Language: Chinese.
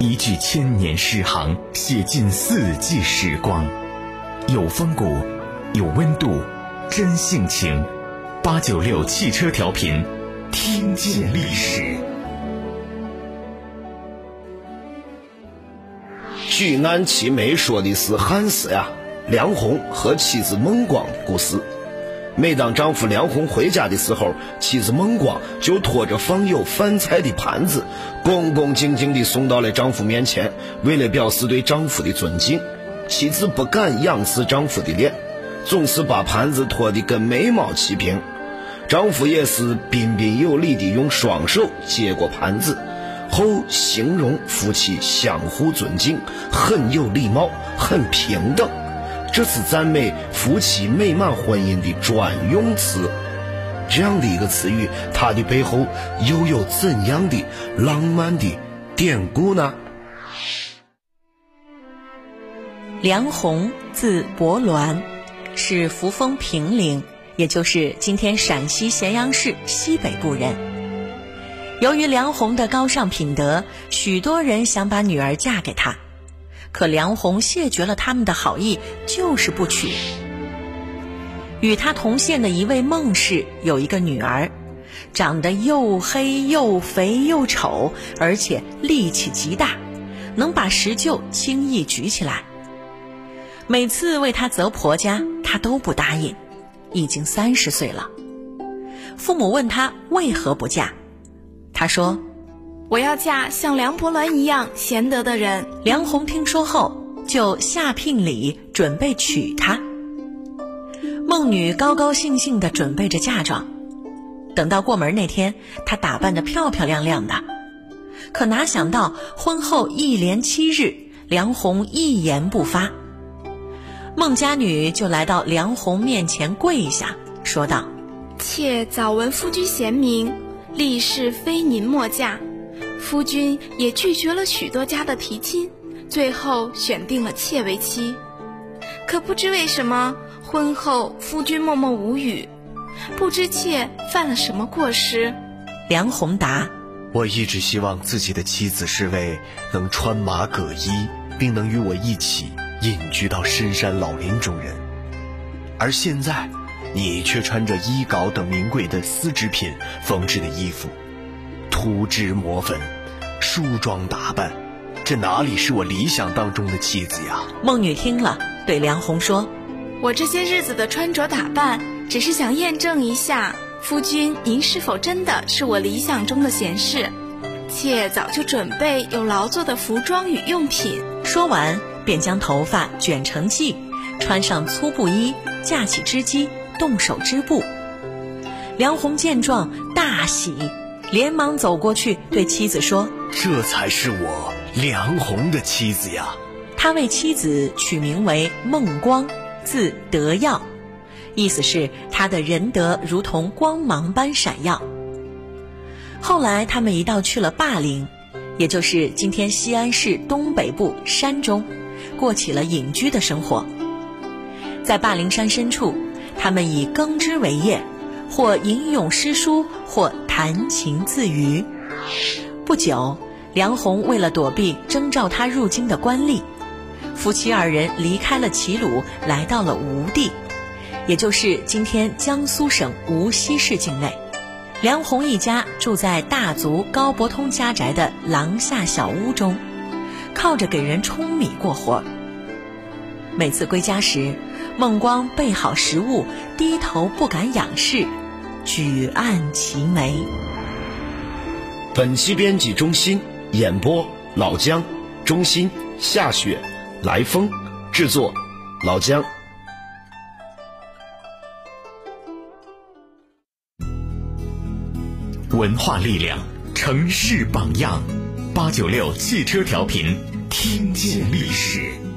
一句千年诗行，写尽四季时光，有风骨，有温度，真性情。八九六汽车调频，听见历史。据安七妹说的是汉时呀，梁鸿和妻子孟光的故事。每当丈夫梁红回家的时候，妻子孟光就拖着放有饭菜的盘子，恭恭敬敬地送到了丈夫面前。为了表示对丈夫的尊敬，妻子不敢仰视丈夫的脸，总是把盘子拖得跟眉毛齐平。丈夫也是彬彬有礼地用双手接过盘子，后形容夫妻相互尊敬，很有礼貌，很平等。这是赞美夫妻美满婚姻的专用词，这样的一个词语，它的背后又有怎样的浪漫的典故呢？梁鸿，字伯鸾，是扶风平陵，也就是今天陕西咸阳市西北部人。由于梁鸿的高尚品德，许多人想把女儿嫁给他。可梁红谢绝了他们的好意，就是不娶。与他同县的一位孟氏有一个女儿，长得又黑又肥又丑，而且力气极大，能把石臼轻易举起来。每次为他择婆家，他都不答应。已经三十岁了，父母问他为何不嫁，他说。我要嫁像梁伯鸾一样贤德的人。梁鸿听说后，就下聘礼，准备娶她。孟女高高兴兴地准备着嫁妆，等到过门那天，她打扮得漂漂亮亮的。可哪想到婚后一连七日，梁鸿一言不发。孟家女就来到梁鸿面前跪下，说道：“妾早闻夫君贤明，立誓非您莫嫁。”夫君也拒绝了许多家的提亲，最后选定了妾为妻。可不知为什么，婚后夫君默默无语，不知妾犯了什么过失。梁宏达：“我一直希望自己的妻子是位能穿马革衣，并能与我一起隐居到深山老林中人。而现在，你却穿着衣稿等名贵的丝织品缝制的衣服。”涂脂抹粉，梳妆打扮，这哪里是我理想当中的妻子呀？孟女听了，对梁红说：“我这些日子的穿着打扮，只是想验证一下夫君您是否真的是我理想中的贤士。妾早就准备有劳作的服装与用品。”说完，便将头发卷成髻，穿上粗布衣，架起织机，动手织布。梁红见状大喜。连忙走过去，对妻子说：“这才是我梁鸿的妻子呀！”他为妻子取名为孟光，字德耀，意思是他的仁德如同光芒般闪耀。后来，他们一道去了霸陵，也就是今天西安市东北部山中，过起了隐居的生活。在霸陵山深处，他们以耕织为业。或吟咏诗书，或弹琴自娱。不久，梁鸿为了躲避征召他入京的官吏，夫妻二人离开了齐鲁，来到了吴地，也就是今天江苏省无锡市境内。梁鸿一家住在大族高伯通家宅的廊下小屋中，靠着给人舂米过活。每次归家时，孟光备好食物，低头不敢仰视。举案齐眉。本期编辑中心演播老姜，中心夏雪，来风制作老姜。文化力量，城市榜样，八九六汽车调频，听见历史。